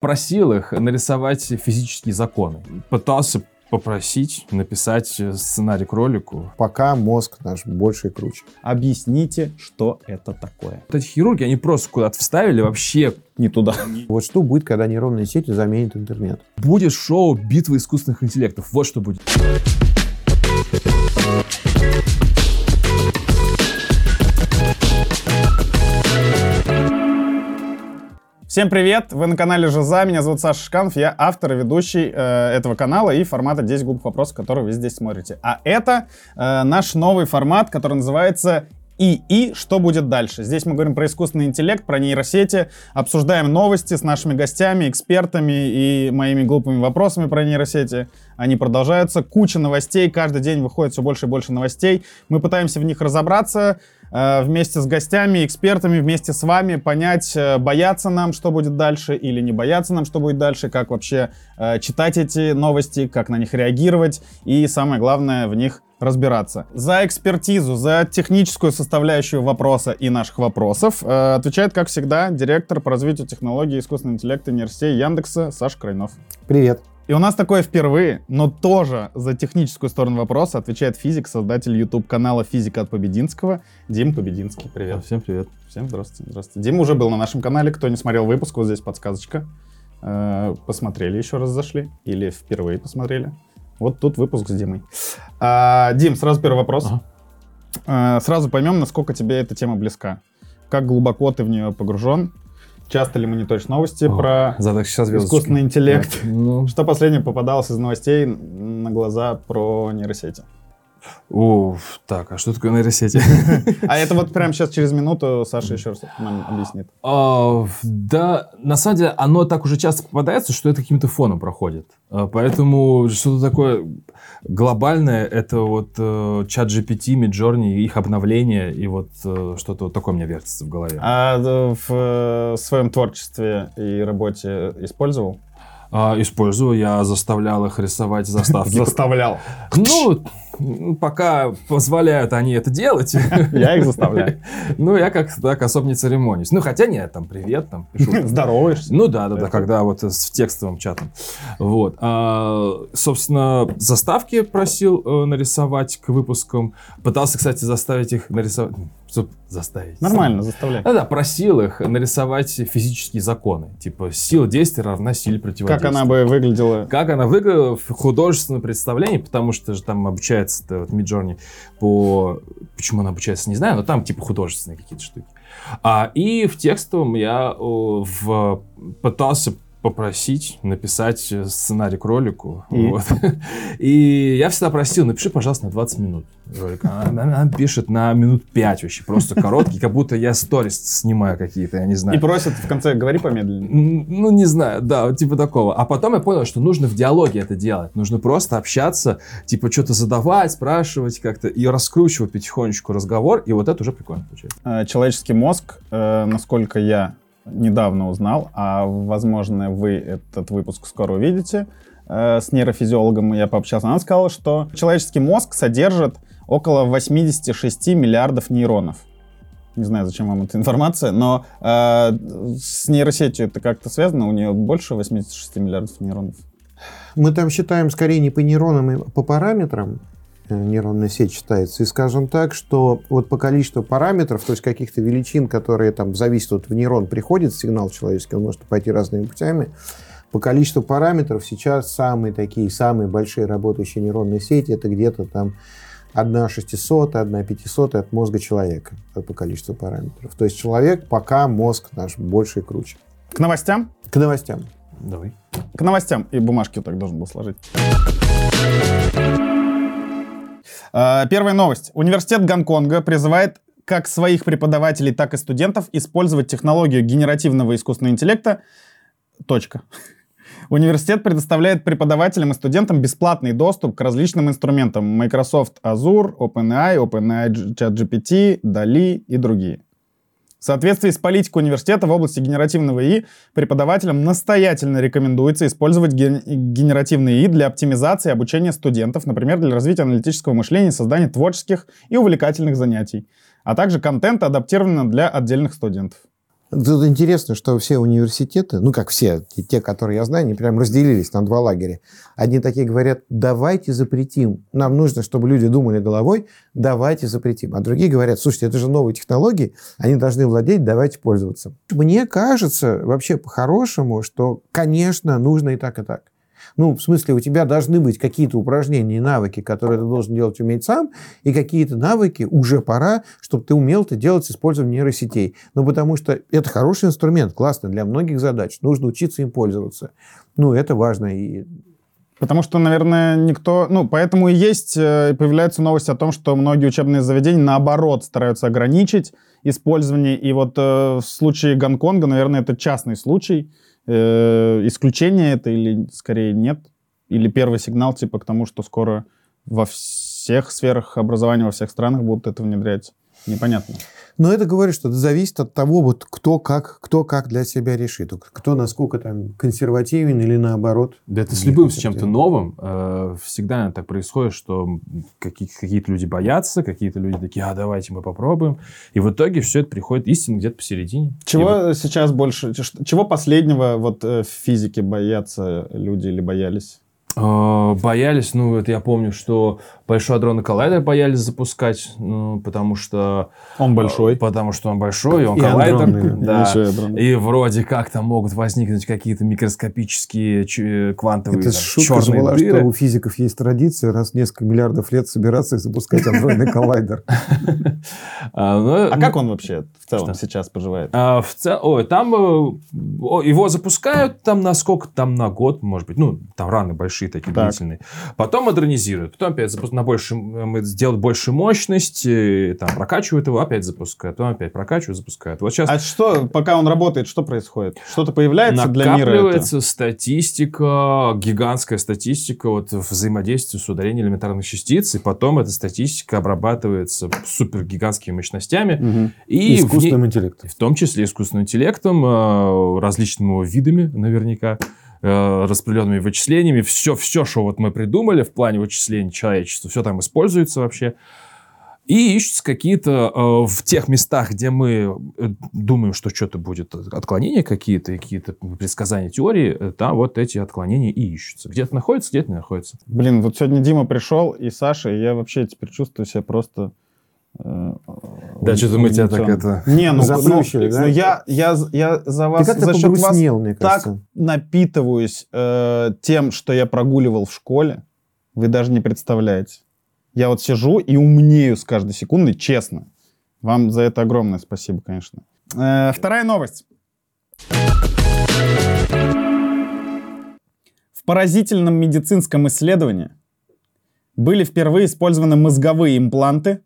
Просил их нарисовать физические законы. Пытался попросить написать сценарий к ролику. Пока мозг наш больше и круче. Объясните, что это такое. Вот эти хирурги, они просто куда-то вставили вообще Не туда. Вот что будет, когда нейронные сети заменят интернет? Будет шоу «Битва искусственных интеллектов». Вот что будет. Всем привет! Вы на канале Жиза, меня зовут Саша Шканов, я автор и ведущий э, этого канала и формата 10 глупых вопросов, которые вы здесь смотрите. А это э, наш новый формат, который называется и и что будет дальше. Здесь мы говорим про искусственный интеллект, про нейросети, обсуждаем новости с нашими гостями, экспертами и моими глупыми вопросами про нейросети. Они продолжаются, куча новостей, каждый день выходит все больше и больше новостей. Мы пытаемся в них разобраться вместе с гостями, экспертами, вместе с вами, понять, э, бояться нам, что будет дальше, или не бояться нам, что будет дальше, как вообще э, читать эти новости, как на них реагировать и, самое главное, в них разбираться. За экспертизу, за техническую составляющую вопроса и наших вопросов э, отвечает, как всегда, директор по развитию технологий искусственного интеллекта университета Яндекса Саша Крайнов. Привет. И у нас такое впервые, но тоже за техническую сторону вопроса отвечает физик, создатель YouTube-канала «Физика от Побединского» Дим Побединский. Привет. Всем привет. Всем здравствуйте. здравствуйте. Дима уже был на нашем канале. Кто не смотрел выпуск, вот здесь подсказочка. Э, Посмотрели еще раз зашли или впервые посмотрели. Вот тут выпуск с Димой. А, Дим, сразу первый вопрос. Ага. Э, Сразу поймем, насколько тебе эта тема близка. Как глубоко ты в нее погружен? Часто ли мониторишь новости О, про искусственный интеллект? Ну, Что последнее попадалось из новостей на глаза про нейросети? Уф, так, а что такое нейросети? А это вот прямо сейчас через минуту Саша еще раз нам объяснит. А, Да, на самом деле, оно так уже часто попадается, что это каким-то фоном проходит. А, Поэтому что-то такое глобальное, это вот э, чат GPT, Midjourney, их обновление, и вот э, что-то вот такое мне вертится в голове. А э, в своем творчестве и работе использовал? А, Использую, я заставлял их рисовать заставки. Заставлял. Ну, м, пока позволяют они это делать. Я их заставляю. Ну, я как-то так особо не церемонюсь. Ну, хотя нет, там, привет, там, пишу. Здороваешься. Ну да, да, да, когда вот с текстовым чатом. Вот. А, собственно, заставки просил э, нарисовать к выпускам. Пытался, кстати, заставить их нарисовать. Чтоб заставить. Нормально, заставляй. Да, да, просил их нарисовать физические законы. Типа, сила действия равна силе противодействия. Как она бы выглядела? Как она выглядела в художественном представлении, потому что же там обучается вот, Midjourney по... Почему она обучается, не знаю, но там типа художественные какие-то штуки. А, и в текстовом я о, в, пытался попросить написать э, сценарий к ролику. И? Вот. И я всегда просил, напиши, пожалуйста, на 20 минут ролик. Она, она- она пишет на минут 5 вообще, просто короткий, как будто я сторис снимаю какие-то, я не знаю. И просят в конце, говори помедленнее. Ну, не знаю, да, типа такого. А потом я понял, что нужно в диалоге это делать. Нужно просто общаться, типа что-то задавать, спрашивать как-то и раскручивать потихонечку разговор. И вот это уже прикольно получается. Э, Человеческий мозг, э, насколько я недавно узнал, а возможно вы этот выпуск скоро увидите, э, с нейрофизиологом я пообщался, она сказала, что человеческий мозг содержит около 86 миллиардов нейронов. Не знаю, зачем вам эта информация, но э, с нейросетью это как-то связано, у нее больше 86 миллиардов нейронов. Мы там считаем скорее не по нейронам, а по параметрам. Нейронная сеть считается. И скажем так, что вот по количеству параметров, то есть каких-то величин, которые там зависят, вот в нейрон приходит сигнал человеческий, он может пойти разными путями. По количеству параметров сейчас самые такие, самые большие работающие нейронные сети, это где-то там 1 600, 1 500 от мозга человека э, по количеству параметров. То есть человек пока мозг наш больше и круче. К новостям? К новостям. Давай. К новостям. И бумажки вот так должен был сложить. Э, Первая новость. Университет Гонконга призывает как своих преподавателей, так и студентов использовать технологию генеративного искусственного интеллекта. Точка. Университет предоставляет преподавателям и студентам бесплатный доступ к различным инструментам Microsoft Azure, OpenAI, OpenAI ChatGPT, DALI и другие. В соответствии с политикой университета в области генеративного ИИ преподавателям настоятельно рекомендуется использовать ген- генеративный ИИ для оптимизации обучения студентов, например, для развития аналитического мышления, создания творческих и увлекательных занятий, а также контента, адаптированного для отдельных студентов. Тут интересно, что все университеты, ну как все, те, которые я знаю, они прям разделились на два лагеря. Одни такие говорят, давайте запретим. Нам нужно, чтобы люди думали головой, давайте запретим. А другие говорят, слушайте, это же новые технологии, они должны владеть, давайте пользоваться. Мне кажется, вообще по-хорошему, что, конечно, нужно и так, и так. Ну, в смысле, у тебя должны быть какие-то упражнения и навыки, которые ты должен делать уметь сам, и какие-то навыки уже пора, чтобы ты умел это делать с использованием нейросетей. Ну, потому что это хороший инструмент, классно для многих задач. Нужно учиться им пользоваться. Ну, это важно. И Потому что, наверное, никто... Ну, поэтому и есть, э, появляется новость о том, что многие учебные заведения, наоборот, стараются ограничить использование. И вот э, в случае Гонконга, наверное, это частный случай. Э, исключение это или скорее нет? Или первый сигнал типа к тому, что скоро во всех сферах образования, во всех странах будут это внедрять? Непонятно. Но это говорит, что это зависит от того, вот кто как, кто как для себя решит. Кто насколько там консервативен или наоборот. Да это с любым, с чем-то новым. Э, всегда так происходит, что какие-то люди боятся, какие-то люди такие, а давайте мы попробуем. И в итоге все это приходит истинно где-то посередине. Чего вот... сейчас больше, чего последнего вот э, в физике боятся люди или боялись? Э, боялись, ну, это я помню, что Большой адронный коллайдер боялись запускать, ну, потому что... Он большой. Потому что он большой, и он и коллайдер. Адронный, да. И, и вроде как там могут возникнуть какие-то микроскопические ч- квантовые Это там, шутка же была, дыры. что у физиков есть традиция раз в несколько миллиардов лет собираться и запускать адронный коллайдер. А, ну, а как он вообще в целом сейчас поживает? А, в цел... Ой, там э, его запускают там на сколько? Там на год, может быть. Ну, там раны большие такие длительные. Потом модернизируют. Потом опять запускают на больше, мы сделают больше мощность, там прокачивают его, опять запускают, потом опять прокачивают, запускают. Вот сейчас... А что, пока он работает, что происходит? Что-то появляется для мира? Накапливается статистика, гигантская статистика вот взаимодействия с ударением элементарных частиц, и потом эта статистика обрабатывается супер гигантскими мощностями. Угу. И искусственным ней, интеллектом. В том числе искусственным интеллектом, э, различными его видами наверняка э, распределенными вычислениями. Все, все, что вот мы придумали в плане вычислений человечества, все там используется вообще. И ищутся какие-то э, в тех местах, где мы э, думаем, что что-то будет, отклонения какие-то, какие-то предсказания теории, э, там вот эти отклонения и ищутся. Где-то находится, где-то не находится. Блин, вот сегодня Дима пришел, и Саша, и я вообще теперь чувствую себя просто да, что-то мы тебя так это... Не, ну, ну, да? ну я, я, я за вас, за счет вас мне так напитываюсь э, тем, что я прогуливал в школе, вы даже не представляете. Я вот сижу и умнею с каждой секундой, честно. Вам за это огромное спасибо, конечно. Э, вторая новость. В поразительном медицинском исследовании были впервые использованы мозговые импланты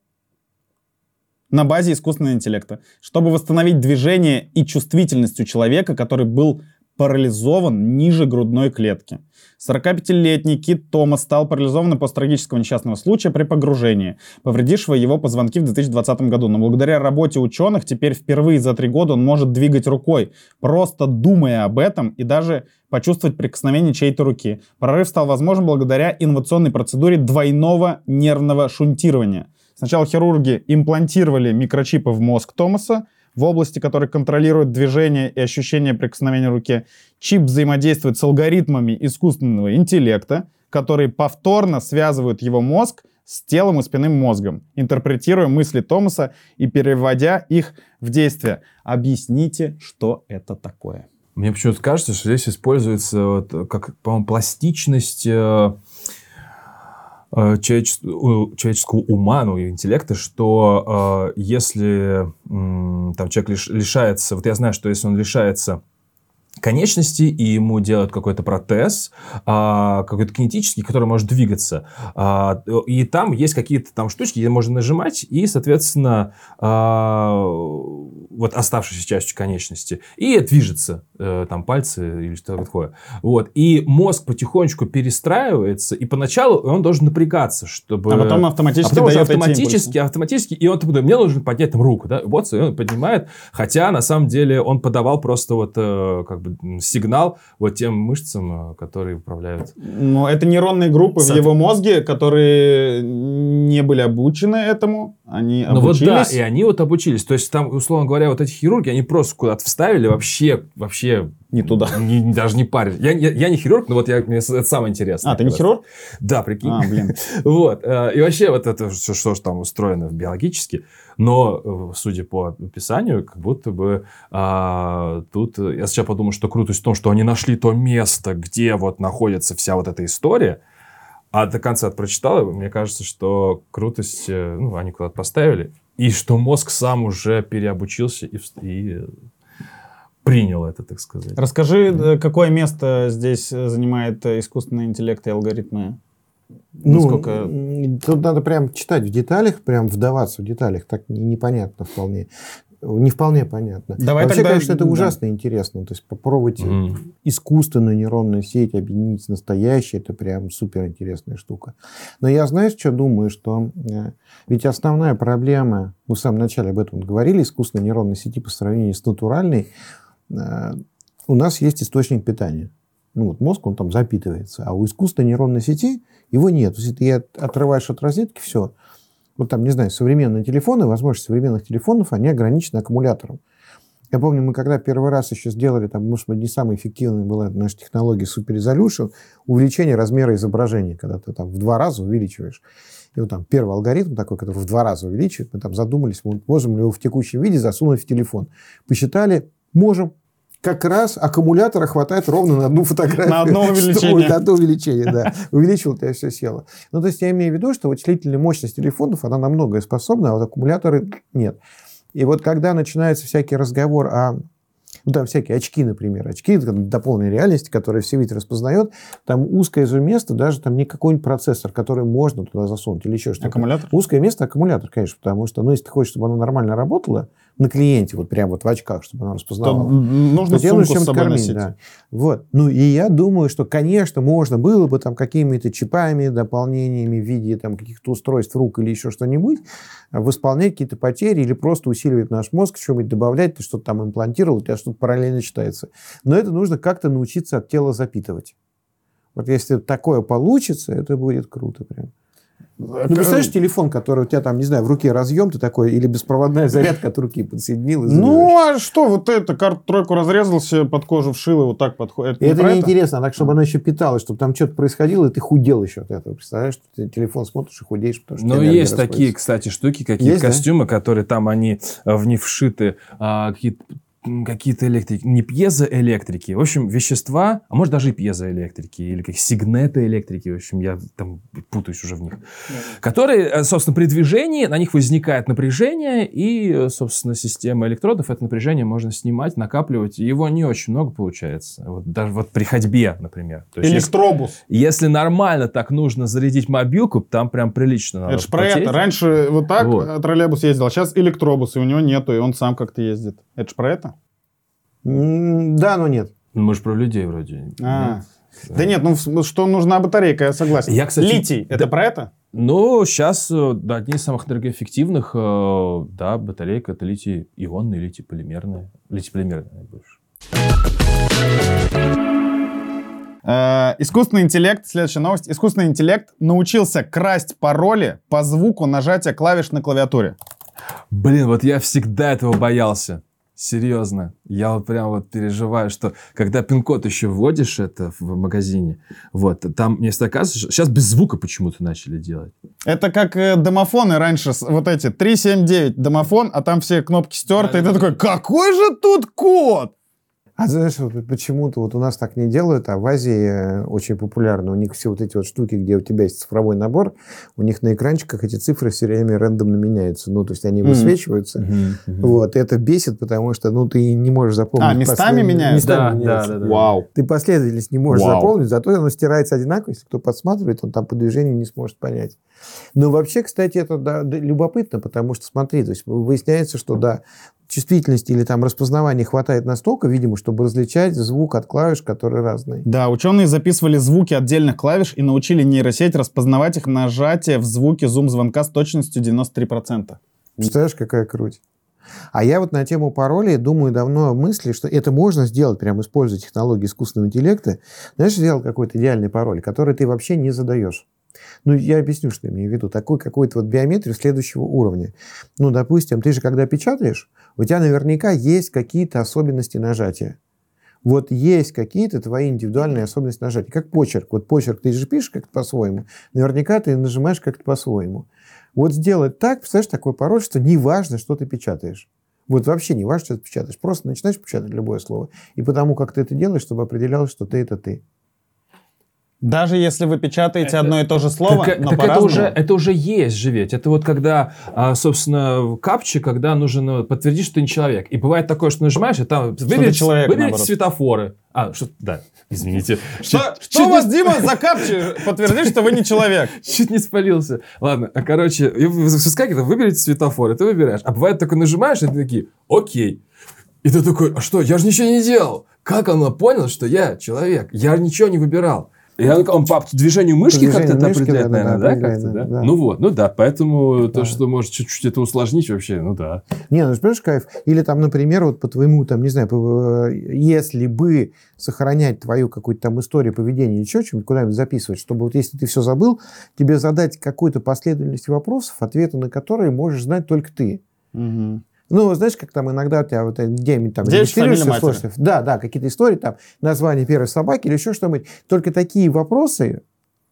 на базе искусственного интеллекта, чтобы восстановить движение и чувствительность у человека, который был парализован ниже грудной клетки. 45-летний Кит Томас стал парализованным после трагического несчастного случая при погружении, повредившего его позвонки в 2020 году. Но благодаря работе ученых теперь впервые за три года он может двигать рукой, просто думая об этом и даже почувствовать прикосновение чьей-то руки. Прорыв стал возможен благодаря инновационной процедуре двойного нервного шунтирования – Сначала хирурги имплантировали микрочипы в мозг Томаса, в области, которая контролирует движение и ощущение прикосновения руки. Чип взаимодействует с алгоритмами искусственного интеллекта, которые повторно связывают его мозг с телом и спинным мозгом, интерпретируя мысли Томаса и переводя их в действие. Объясните, что это такое. Мне почему-то кажется, что здесь используется, вот, как, по-моему, пластичность э, человеческого ума, ну, и интеллекта, что э, если э, там человек лиш, лишается, вот я знаю, что если он лишается конечности, и ему делают какой-то протез, а, какой-то кинетический, который может двигаться. А, и там есть какие-то там штучки, где можно нажимать, и, соответственно, а, вот оставшейся частью конечности, и движется э, там пальцы или что-то такое. Вот. И мозг потихонечку перестраивается, и поначалу он должен напрягаться, чтобы... А потом автоматически а потом дает автоматически, автоматически, и он такой, мне нужно поднять там руку, да, вот, и он поднимает, хотя на самом деле он подавал просто вот э, как бы сигнал вот тем мышцам, э, которые управляют. Но это нейронные группы в Соответ- его мозге, которые не были обучены этому. Они Ну вот да, обучились. и они вот обучились. То есть там, условно говоря, вот эти хирурги, они просто куда-то вставили вообще, вообще Не туда. не- даже не парились. Я, я, я не хирург, но вот я, мне это самое интересное. А, ты не хирург? Да, прикинь. А, блин. Вот. э, И вообще вот это что, что там устроено биологически. Но, э, судя по описанию, как будто бы а, тут... э, Я сначала подумал, что крутость в том, что они нашли то место, где вот находится вся вот эта история. А до конца прочитал, и мне кажется, что крутость, ну, они куда-то поставили, и что мозг сам уже переобучился и, и принял это, так сказать. Расскажи, э, какое место здесь э, занимает э, искусственный интеллект и алгоритмы? Ну, Насколько- м, тут надо прям читать в деталях, прям вдаваться в деталях, так не- непонятно вполне. Не вполне понятно. Давай Вообще, тогда- конечно, это да. ужасно интересно. То есть попробовать Мгм. искусственную нейронную сеть объединить с настоящей, это прям супер интересная штука. Но я, знаешь, что думаю, что ведь основная проблема, мы в самом начале об этом говорили, искусственной нейронной сети по сравнению с натуральной, у нас есть источник питания. Ну, вот мозг, он там запитывается, а у искусственной нейронной сети его нет. То есть ты от- отрываешь от розетки, все. Вот там, не знаю, современные телефоны, возможности современных телефонов, они ограничены аккумулятором. Я помню, мы когда первый раз еще сделали, там, может быть, не самая эффективная была наша технология Super Resolution, увеличение размера изображения, когда ты там в два раза увеличиваешь. И вот там первый алгоритм такой, который в два раза увеличивает, мы там задумались, мы можем ли его в текущем виде засунуть в телефон. Посчитали, можем. Как раз аккумулятора хватает ровно на одну фотографию. На одно увеличение. На одно увеличение, да. Увеличил, тебя все село. Ну, то есть я имею в виду, что вычислительная мощность телефонов, она на многое способна, а вот аккумуляторы нет. И вот когда начинается всякий разговор о ну, там всякие очки, например, очки дополненной реальности, которые все вид распознает, там узкое же место, даже там не какой-нибудь процессор, который можно туда засунуть или еще что-то. Аккумулятор? Узкое место аккумулятор, конечно, потому что, ну, если ты хочешь, чтобы оно нормально работало на клиенте, вот прямо вот в очках, чтобы оно То распознавало, нужно то сумку с собой кормить, носить. да. Вот. Ну, и я думаю, что, конечно, можно было бы там какими-то чипами, дополнениями в виде там каких-то устройств рук или еще что-нибудь а, восполнять какие-то потери или просто усиливать наш мозг, что-нибудь добавлять, ты что-то там имплантировал, у тебя что-то параллельно читается. Но это нужно как-то научиться от тела запитывать. Вот если такое получится, это будет круто прям. Ну, представляешь, телефон, который у тебя там, не знаю, в руке разъем, ты такой, или беспроводная зарядка от руки подсоединил. Ну, а что, вот это, карту-тройку разрезал себе под кожу, вшил, и вот так подходит. И это неинтересно, а так, чтобы она еще питалась, чтобы там что-то происходило, и ты худел еще от этого. Представляешь, что ты телефон смотришь и худеешь, потому что Ну, есть такие, кстати, штуки, какие Есть, да? костюмы, которые там они э, в них вшиты, а, какие-то какие-то электрики, не пьезоэлектрики, в общем, вещества, а может даже и пьезоэлектрики, или как сигнетоэлектрики, в общем, я там путаюсь уже в них, которые, э, собственно, при движении на них возникает напряжение, и, э, собственно, система электродов это напряжение можно снимать, накапливать, и его не очень много получается, вот даже вот при ходьбе, например. То есть, если- Электробус. если нормально так нужно зарядить мобилку, там прям прилично надо Это ж про это. Раньше вот так Вот. э, троллейбус ездил, а сейчас электробус, и у него нету, и он сам как-то ездит. Это ж про это? Да, но нет. Ну, мы же про людей вроде. А. Нет. Да нет, ну что нужна батарейка, я согласен. Я, кстати, Литий, это да. про это? Ну, сейчас э, да, одни из самых энергоэффективных, э, да, батарейка это литий-ионные, литий-полимерные. Литий-полимерные больше. Э, искусственный интеллект, следующая новость. Искусственный интеллект научился красть пароли по звуку нажатия клавиш на клавиатуре. Блин, вот я всегда этого боялся. Серьезно. Я вот прям вот переживаю, что когда пин-код еще вводишь это в магазине, вот, там мне всегда кажется, что сейчас без звука почему-то начали делать. Это как э, домофоны раньше, вот эти 379 домофон, а там все кнопки стерты, и ты такой, какой же тут код? А знаешь, вот почему-то вот у нас так не делают, а в Азии э, очень популярно. У них все вот эти вот штуки, где у тебя есть цифровой набор, у них на экранчиках эти цифры все время рандомно меняются. Ну, то есть они высвечиваются. Вот, и это бесит, потому что, ну, ты не можешь запомнить. А, местами послед- меняются? Местами Да, меняются. да, да, да. Вау. Ты последовательность не можешь Вау. запомнить, зато оно стирается одинаково. Если кто подсматривает, он там по движению не сможет понять. Но вообще, кстати, это да, да, любопытно, потому что, смотри, то есть выясняется, что да, чувствительности или там распознавания хватает настолько, видимо, чтобы различать звук от клавиш, которые разные. Да, ученые записывали звуки отдельных клавиш и научили нейросеть распознавать их нажатие в звуке зум-звонка с точностью 93%. Представляешь, какая круть? А я вот на тему паролей думаю давно о мысли, что это можно сделать, прямо используя технологии искусственного интеллекта. Знаешь, сделал какой-то идеальный пароль, который ты вообще не задаешь. Ну, я объясню, что я имею в виду. Такой какой-то вот биометрию следующего уровня. Ну, допустим, ты же когда печатаешь, у тебя наверняка есть какие-то особенности нажатия. Вот есть какие-то твои индивидуальные особенности нажатия. Как почерк. Вот почерк ты же пишешь как-то по-своему. Наверняка ты нажимаешь как-то по-своему. Вот сделать так, представляешь, такой пароль, что не важно, что ты печатаешь. Вот вообще не важно, что ты печатаешь. Просто начинаешь печатать любое слово. И потому, как ты это делаешь, чтобы определялось, что ты это ты. Даже если вы печатаете одно и то же слово, так, но так это уже, это уже есть же ведь. Это вот когда, а, собственно, в капче, когда нужно ну, подтвердить, что ты не человек. И бывает такое, что нажимаешь, и там выберите, человек, выберите светофоры. А, что, да, извините. Что, Чуть- что чуть у не вас, Дима, за капчи подтвердит, что вы не человек? Чуть не спалился. Ладно, а короче, выскакивает, выберите светофор, и ты выбираешь. А бывает такой нажимаешь, и ты такие, окей. И ты такой, а что, я же ничего не делал. Как оно понял, что я человек? Я ничего не выбирал. И он, по движению мышки По как-то это определяет, да, наверное, да, определяет, как-то, да, да? да. Ну вот, ну да, поэтому то, Да. что может чуть-чуть это усложнить вообще, ну да. Не, ну, понимаешь, кайф. Или там, например, вот по твоему, там, не знаю, по- э, если бы сохранять твою какую-то там историю поведения или еще что-нибудь, куда-нибудь записывать, чтобы вот если ты все забыл, тебе задать какую-то последовательность вопросов, ответы на которые можешь знать только ты. Ну, знаешь, как там иногда у тебя вот где-нибудь там регистрируешься. Да, да, какие-то истории, там, название первой собаки или еще что-нибудь. Только такие вопросы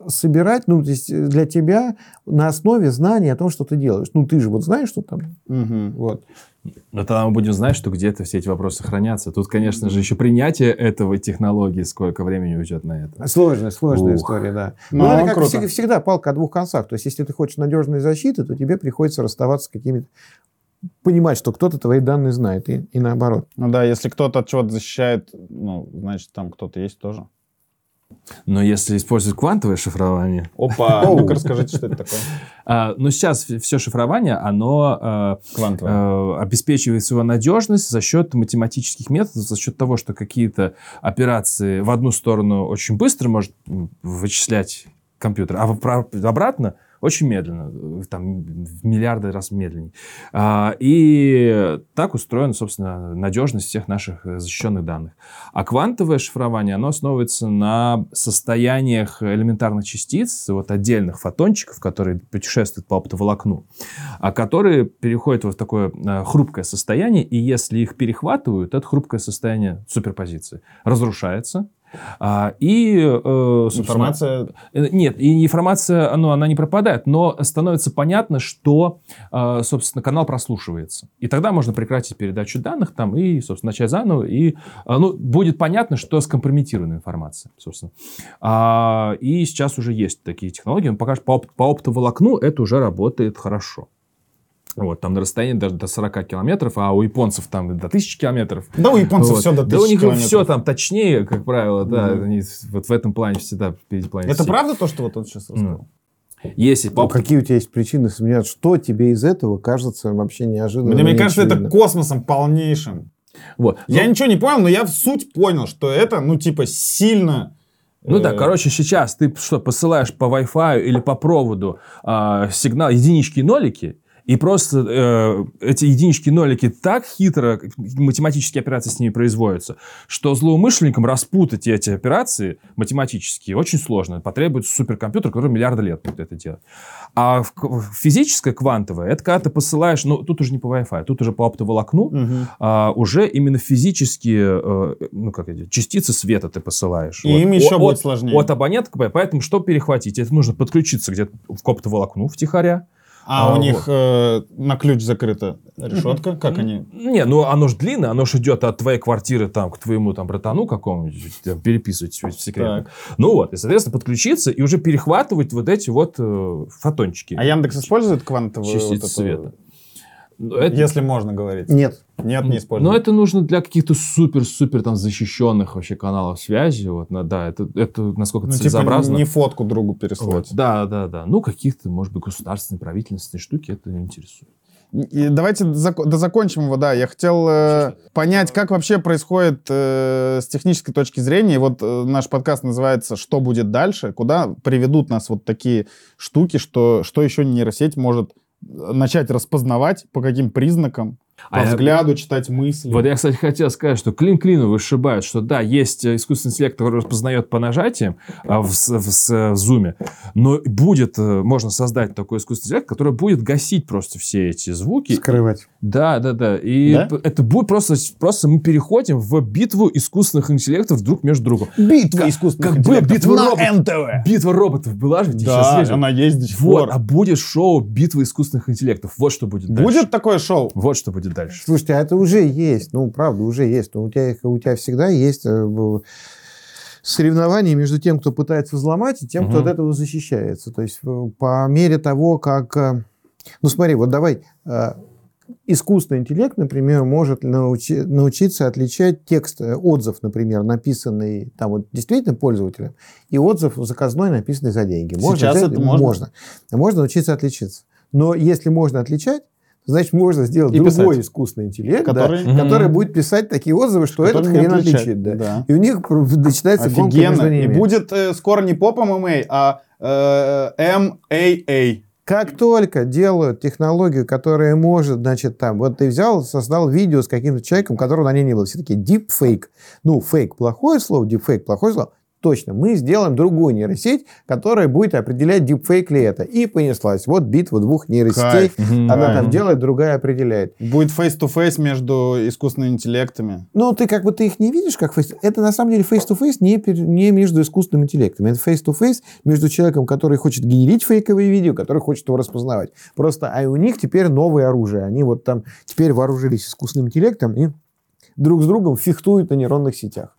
собирать, ну, то есть э, для тебя на основе знаний о том, что ты делаешь. Ну, ты же вот знаешь, что там. Вот. Но тогда мы будем знать, что где-то все эти вопросы хранятся. Тут, конечно же, еще принятие этого технологии, сколько времени уйдет на это. Сложная, сложная Ух. история, да. Ну, Но это как круто. всегда, всегда палка о двух концах. То есть, если ты хочешь надежной защиты, то тебе приходится расставаться с какими-то... Понимать, что кто-то твои данные знает, и, и наоборот. Ну да, если кто-то от чего-то защищает, ну, значит, там кто-то есть тоже. Но если использовать квантовое шифрование, Опа, ну-ка расскажите, что это такое. а, но сейчас все шифрование, оно Квантовое. э, обеспечивает свою надежность за счет математических методов, за счет того, что какие-то операции в одну сторону очень быстро может вычислять компьютер, а в- обратно очень медленно, там в миллиарды раз медленнее. А, И так устроена, собственно, надежность всех наших э, защищенных данных. А квантовое шифрование, оно основывается на состояниях элементарных частиц, вот отдельных фотончиков, которые путешествуют по оптоволокну, а которые переходят вот в такое э, хрупкое состояние, и если их перехватывают, это хрупкое состояние суперпозиции разрушается, и, э, Информация Э, Нет, и информация, ну, она не пропадает, но становится понятно, что, э, собственно, канал прослушивается. И тогда можно прекратить передачу данных там и, собственно, начать заново, и, ну, будет понятно, что скомпрометирована информация, собственно. А, и сейчас уже есть такие технологии. Пока по, по оптоволокну это уже работает хорошо. Вот, там на расстоянии даже до 40 километров, а у японцев там до 1000 километров. Да у японцев Вот. все до Да у них километров. все там точнее, как правило, да. Мгм. Они вот в этом плане всегда впереди планеты Это всей. правда то, что вот он сейчас рассказал? Если по Ну, какие у тебя есть причины сомневаться? Что тебе из этого кажется вообще неожиданно? Мне, мне кажется, это космосом полнейшим. Вот. Я Ну, ничего не понял, но я в суть понял, что это, ну, типа, сильно... ну э, да, короче, сейчас ты что, посылаешь по Wi-Fi или по проводу а, сигнал единички и нолики, и просто э, эти единички и нолики так хитро, математические операции с ними производятся, что злоумышленникам распутать эти операции математические очень сложно. Потребуется суперкомпьютер, который миллиарды лет будет это делать. А физическое квантовое, это когда ты посылаешь, ну тут уже не по Wi-Fi, тут уже по оптоволокну, Мгм. а, уже именно физические э, ну, как эти, частицы света ты посылаешь. И им еще О- будет от- сложнее. От абонента, к поэтому что перехватить? Это нужно подключиться где-то к оптоволокну втихаря. А, А, у них э, на ключ закрыта решетка? Как они? Не, ну оно же длинное, оно же идет от твоей квартиры там, к твоему там братану какому-нибудь, там, переписывать секретно. Так. Ну вот, и, соответственно, подключиться и уже перехватывать вот эти вот э, фотончики. А Яндекс использует квантовую... Частицы вот эту- света. Ну, это- Если можно говорить. Нет. Нет, не Но использует. это нужно для каких-то супер-супер там защищенных вообще каналов связи. Вот, на- да, это, это насколько Ну, типа целесообразно. не фотку другу Вот, переслать. Да, да, да. Ну, каких-то, может быть, государственные, правительственные штуки это интересует. И давайте зак- дозакончим его, да. Я хотел э, понять, как вообще происходит э, с технической точки зрения. И Вот э, наш подкаст называется «Что будет дальше?», куда приведут нас вот такие штуки, что, что еще нейросеть может начать распознавать, по каким признакам. По А я- взгляду читать мысли. Вот я, кстати, хотел сказать, что клин клину вышибают, что да, есть э, искусственный интеллект, который распознает по нажатиям а, в, в, с- в зуме, но будет, э, можно создать такой искусственный интеллект, который будет гасить просто все эти звуки. Скрывать. Да, да, да. И Да? это будет просто, просто мы переходим в битву искусственных интеллектов друг между другом. Битва Как- искусственных как интеллектов битва на роботов. НТВ. Битва роботов была же, Да, сейчас есть же. она есть до сих Вот, пор. а будет шоу «Битва искусственных интеллектов». Вот что будет дальше. Будет такое шоу? Вот что будет дальше. Слушайте, а это уже есть. Ну, правда, уже есть. Но у тебя, у тебя всегда есть э, соревнования между тем, кто пытается взломать, и тем, кто Мгм. от этого защищается. То есть э, по мере того, как... э, Ну, смотри, вот давай... Искусственный интеллект, например, может научи- научиться отличать текст, отзыв, например, написанный там вот действительно пользователем, и отзыв заказной, написанный за деньги. Сейчас взять- это можно? Можно. Можно научиться отличиться. Но если можно отличать, значит, можно сделать И другой писать. искусственный интеллект, да, Который- который, будет писать такие отзывы, что этот Который хрен отличает, отличит. Да. да. И у них начинается гонка между Офигенно. И будет э, скоро не поп ММА, а э, MAA. Как только делают технологию, которая может, значит, там, вот ты взял, создал видео с каким-то человеком, которого на ней не было. Все таки deepfake. Ну, фейк плохое слово, deepfake плохое слово. Точно, мы сделаем другую нейросеть, которая будет определять, deepfake ли это. И понеслась. Вот битва двух нейросетей. Кайф. Одна там делает, другая определяет. Будет face-to-face между искусственными интеллектами. Ну, ты как бы ты их не видишь как face Это на самом деле face-to-face не, не между искусственным интеллектом. Это face-to-face между человеком, который хочет генерить фейковые видео, который хочет его распознавать. Просто, а у них теперь новое оружие. Они вот там теперь вооружились искусственным интеллектом и друг с другом фехтуют на нейронных сетях.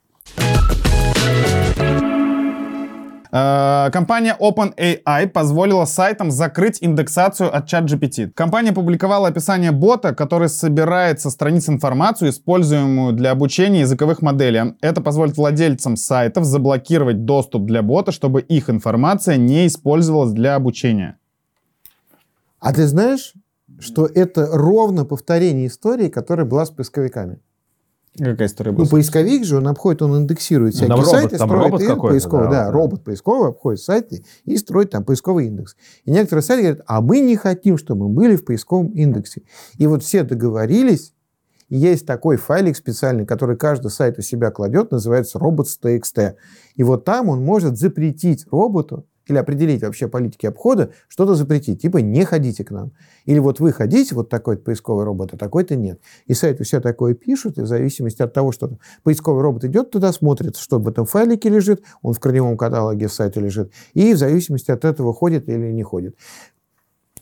Компания OpenAI позволила сайтам закрыть индексацию от ChatGPT. Компания публиковала описание бота, который собирает со страниц информацию, используемую для обучения языковых моделей. Это позволит владельцам сайтов заблокировать доступ для бота, чтобы их информация не использовалась для обучения. А ты знаешь, что это ровно повторение истории, которая была с поисковиками? Какая история Ну, была? поисковик же, он обходит, он индексирует Ну, там всякие робот, сайты, там строит робот поисковый, да, да, робот поисковый обходит сайты и строит там поисковый индекс. И некоторые сайты говорят, а мы не хотим, чтобы мы были в поисковом индексе. И вот все договорились, есть такой файлик специальный, который каждый сайт у себя кладет, называется robots.txt. И вот там он может запретить роботу или определить вообще политики обхода, что-то запретить. Типа не ходите к нам. Или вот вы ходите, вот такой-то поисковый робот, а такой-то нет. И сайты все такое пишут, и в зависимости от того, что поисковый робот идет туда, смотрит, что в этом файлике лежит, он в корневом каталоге сайта лежит, и в зависимости от этого ходит или не ходит.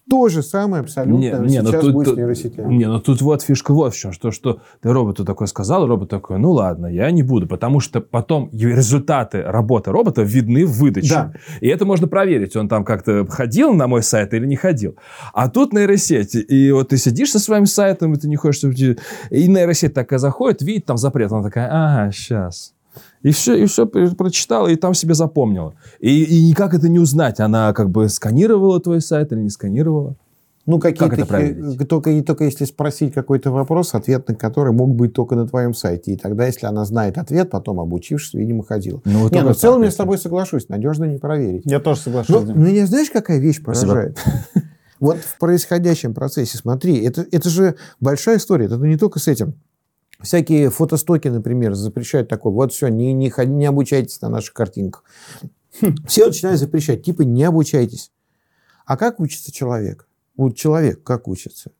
То же самое абсолютно Не, не, ну сейчас тут- будет с нейросетями. Не, ну тут вот фишка вот в чем, что, что ты роботу такое сказал, робот такой, ну ладно, я не буду, потому что потом результаты работы робота видны в выдаче. Да. И это можно проверить, он там как-то ходил на мой сайт или не ходил. А тут нейросеть, и вот ты сидишь со своим сайтом, и ты не хочешь, чтобы... И нейросеть такая заходит, видит там запрет, она такая, ага, сейчас. И все, и все прочитала, и там себе запомнила. И, и никак это не узнать, она как бы сканировала твой сайт или не сканировала. Ну, какие-то, это проверить? хи- только, и только если спросить какой-то вопрос, ответ на который мог быть только на твоем сайте. И тогда, если она знает ответ, потом обучившись, видимо, ходила. Ну, вот не, ну в целом так, я с тобой соглашусь, надежно не проверить. Я тоже соглашусь. Ну, меня знаешь, какая вещь Спасибо. поражает? Вот в происходящем процессе, смотри, это, это же большая история, это не только с этим. Всякие фотостоки, например, запрещают такое, вот все, не, не, не обучайтесь на наших картинках. Все начинают запрещать, типа не обучайтесь. А как учится человек? Вот человек как учится?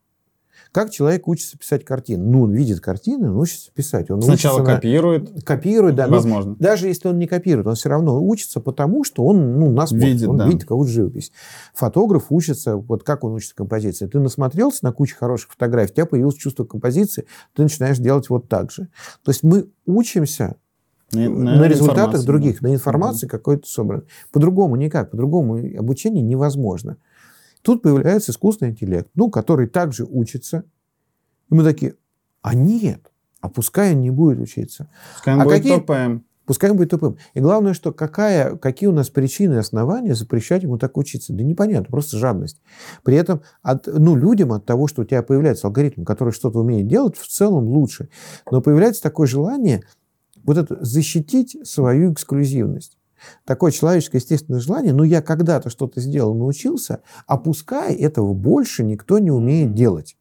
Как человек учится писать картины? Ну, он видит картины, он учится писать. Он Сначала учится на- копирует, копирует, да. но возможно. даже если он не копирует, он все равно учится потому, что он ну, нас Видит, он да. видит какую-то живопись. Фотограф учится, вот как он учится композиции. Ты насмотрелся на кучу хороших фотографий, у тебя появилось чувство композиции, ты начинаешь делать вот так же. То есть мы учимся На, на, результатах других, да. на информации какой-то собранной. По-другому никак, по-другому обучение невозможно. Тут появляется искусственный интеллект, ну, который также учится. И мы такие, а нет, а пускай он не будет учиться. Пускай он А будет какие- топаем. Пускай он будет тупым. И главное, что какая, какие у нас причины и основания запрещать ему так учиться? Да непонятно, просто жадность. При этом от, ну, людям от того, что у тебя появляется алгоритм, который что-то умеет делать, в целом лучше. Но появляется такое желание вот это защитить свою эксклюзивность. Такое человеческое естественное желание, ну я когда-то что-то сделал, научился, а пускай этого больше никто не умеет делать.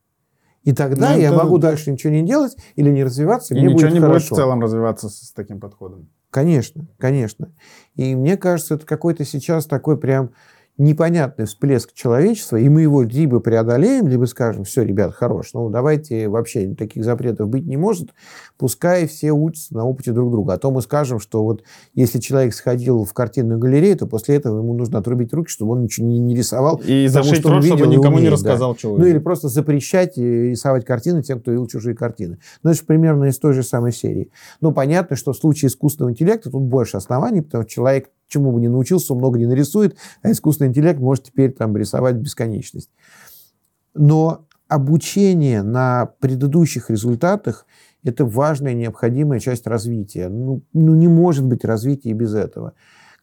И тогда Ну, я это- могу дальше ничего не делать или не развиваться, и И мне ничего будет не будет в целом развиваться с, с таким подходом. Конечно, конечно. И мне кажется, это какой-то сейчас такой прям непонятный всплеск человечества, и мы его либо преодолеем, либо скажем, все, ребят, хорош, ну давайте вообще таких запретов быть не может, пускай все учатся на опыте друг друга. А то мы скажем, что вот если человек сходил в картинную галерею, то после этого ему нужно отрубить руки, чтобы он ничего не, не рисовал. И потому зашить что он рот, чтобы видел никому не умеет, да. рассказал, что Ну или просто запрещать э, рисовать картины тем, кто видел чужие картины. Но это же примерно из той же самой серии. Ну, понятно, что в случае искусственного интеллекта тут больше оснований, потому что человек чему бы не научился, он много не нарисует, а искусственный интеллект может теперь там рисовать бесконечность. Но обучение на предыдущих результатах – это важная, необходимая часть развития. Ну, ну, не может быть развития без этого.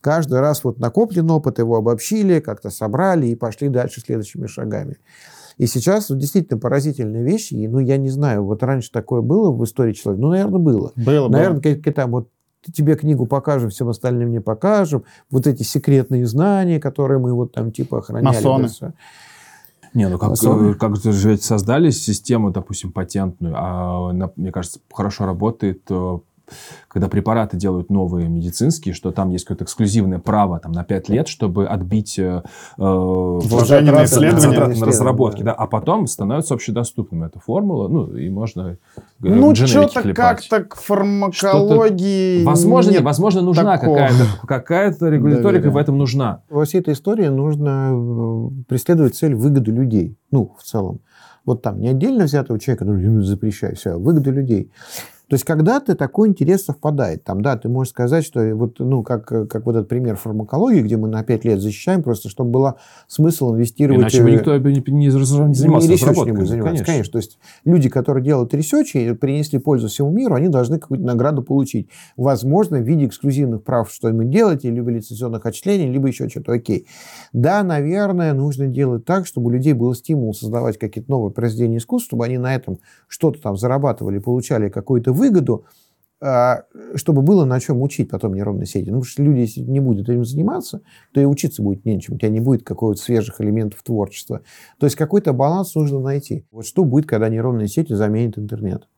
Каждый раз вот накоплен опыт, его обобщили, как-то собрали и пошли дальше следующими шагами. И сейчас вот действительно поразительные вещи. И, ну, я не знаю, вот раньше такое было в истории человека? Ну, наверное, было. Было, Наверное, какие там вот тебе книгу покажем, всем остальным не покажем. Вот эти секретные знания, которые мы вот там типа охраняли. Масоны. да. Не, ну как, э, как же ведь создали систему, допустим, патентную, а она, мне кажется, хорошо работает, э, когда препараты делают новые медицинские, что там есть какое-то эксклюзивное право там, на 5 лет, чтобы отбить э, э, Вложение на исследования. на разработки, Да. да. а потом становится общедоступным эта формула, ну, и можно э, Ну, что-то как-то к фармакологии Возможно, нет не, возможно, нужна такого какая-то, какая-то регуляторика в этом нужна. Во всей этой истории нужно э, преследовать цель выгоды людей. Ну, в целом. Вот там не отдельно взятого человека, ну, я запрещаю, все, а выгоды людей. То есть, когда-то такой интерес совпадает. Там, да, ты можешь сказать, что вот, ну, как, как вот этот пример фармакологии, где мы на 5 лет защищаем, просто чтобы было смысл инвестировать... Иначе бы э, никто не, не, не занимался не разработкой. заниматься. Конечно. Конечно. То есть люди, которые делают research и принесли пользу всему миру, они должны какую-то награду получить. Возможно, в виде эксклюзивных прав, что им делать, либо лицензионных отчислений, либо еще что-то. Окей. Да, наверное, нужно делать так, чтобы у людей был стимул создавать какие-то новые произведения искусства, чтобы они на этом что-то там зарабатывали, получали какую-то выгоду, а, чтобы было на чем учить потом нейронные сети. Ну, потому что люди, если не будут этим заниматься, то и учиться будет нечем. У тебя не будет какого-то свежих элементов творчества. То есть какой-то баланс нужно найти. Вот что будет, когда нейронные сети заменят интернет?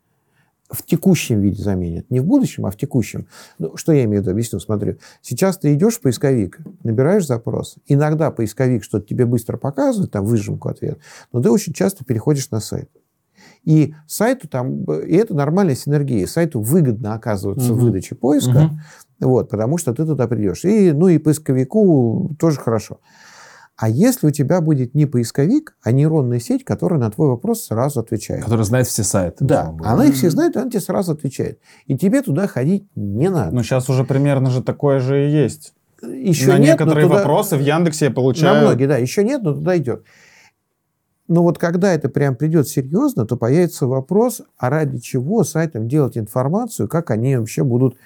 В текущем виде заменят. Не в будущем, а в текущем. Ну, что я имею в виду? Объясню, смотрю. Сейчас ты идешь в поисковик, набираешь запрос. Иногда поисковик что-то тебе быстро показывает, там выжимку ответ, но ты очень часто переходишь на сайт. И сайту там, и это нормальная синергия, сайту выгодно оказываться в Мгм. выдаче поиска, Мгм. вот, потому что ты туда придешь. И, ну и поисковику тоже хорошо. А если у тебя будет не поисковик, а нейронная сеть, которая на твой вопрос сразу отвечает? Который знает все сайты. Да, она их все знает, и она тебе сразу отвечает. И тебе туда ходить не надо. Ну, сейчас уже примерно же такое же и есть. Еще на нет, но некоторые туда- вопросы в Яндексе я На получаю... многие, да, еще нет, но туда идет. Но вот когда это прям придет серьезно, то появится вопрос, а ради чего сайтам делать информацию, как они вообще будут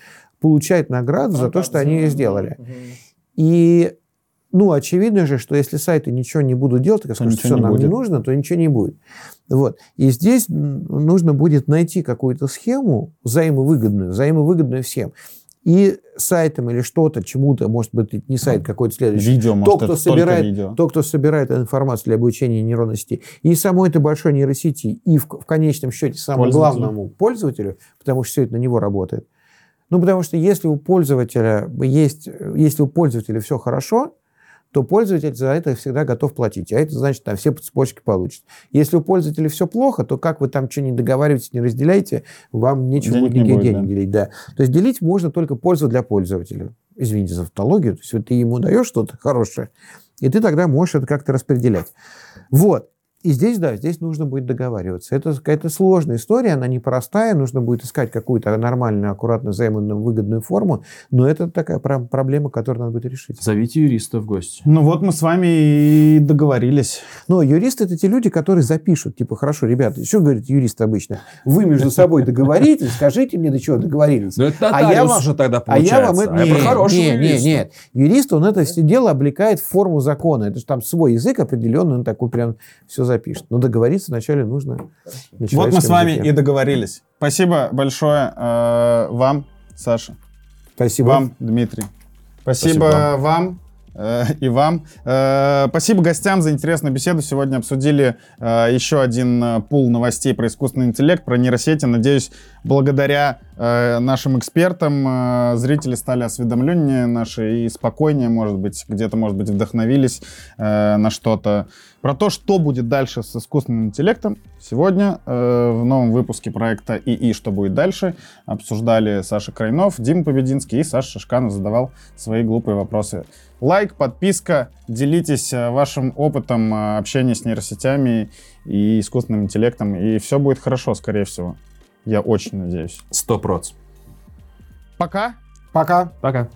получать награды за то, что они ее сделали. И, ну, очевидно же, что если сайты ничего не будут делать, То скажут, все не нам не будет. нужно, то ничего не будет. Вот. И здесь нужно будет найти какую-то схему взаимовыгодную, взаимовыгодную всем. И сайтом или что-то, чему-то, может быть, не сайт, какой-то следующий, Видео, то, может, кто собирает, видео. то, кто собирает информацию для обучения нейронной сети, и самой этой большой нейросети, и в, в конечном счете самому Пользователю. главному пользователю, потому что все это на него работает. Ну, потому что если у пользователя есть, если у пользователя все хорошо, то пользователь за это всегда готов платить. А это значит, там все цепочки получат. Если у пользователя все плохо, то как вы там что не договариваетесь, не разделяете, вам нечего Денег будет не будет, денег да. делить. Да. То есть делить можно только пользу для пользователя. Извините за автологию. То есть вот ты ему даешь что-то хорошее, и ты тогда можешь это как-то распределять. Вот. И здесь, да, здесь нужно будет договариваться. Это какая-то сложная история, она непростая, нужно будет искать какую-то нормальную, аккуратно взаимовыгодную форму, но это такая про- проблема, которую надо будет решить. Зовите юриста в гости. Ну вот мы с вами и договорились. Но юристы это те люди, которые запишут, типа, хорошо, ребята, что говорит юрист обычно? Вы между собой договоритесь, скажите мне, до чего договорились. Ну, это А я вам- же тогда А я вам получается. это... А я Нет, про хорошего нет, нет, нет. Юрист, он это все дело облекает в форму закона. Это же там свой язык определенный, он такой прям все запишет. Но договориться вначале нужно Вот мы с вами языке. и договорились. Спасибо большое э, вам, Саша. Спасибо. Вам, Дмитрий. Спасибо, Спасибо вам, э, и вам. Э, спасибо гостям за интересную беседу. Сегодня обсудили э, еще один пул новостей про искусственный интеллект, про нейросети. Надеюсь, благодаря э, нашим экспертам э, зрители стали осведомленнее наши и спокойнее, может быть, где-то, может быть, вдохновились э, на что-то. Про то, что будет дальше с искусственным интеллектом, сегодня э, в новом выпуске проекта ИИ «Что будет дальше» обсуждали Саша Крайнов, Дима Побединский и Саша Шишканов задавал свои глупые вопросы. Лайк, подписка, делитесь э, вашим опытом э, общения с нейросетями и искусственным интеллектом, и все будет хорошо, скорее всего. Я очень надеюсь. Сто проц. Пока! Пока. Пока.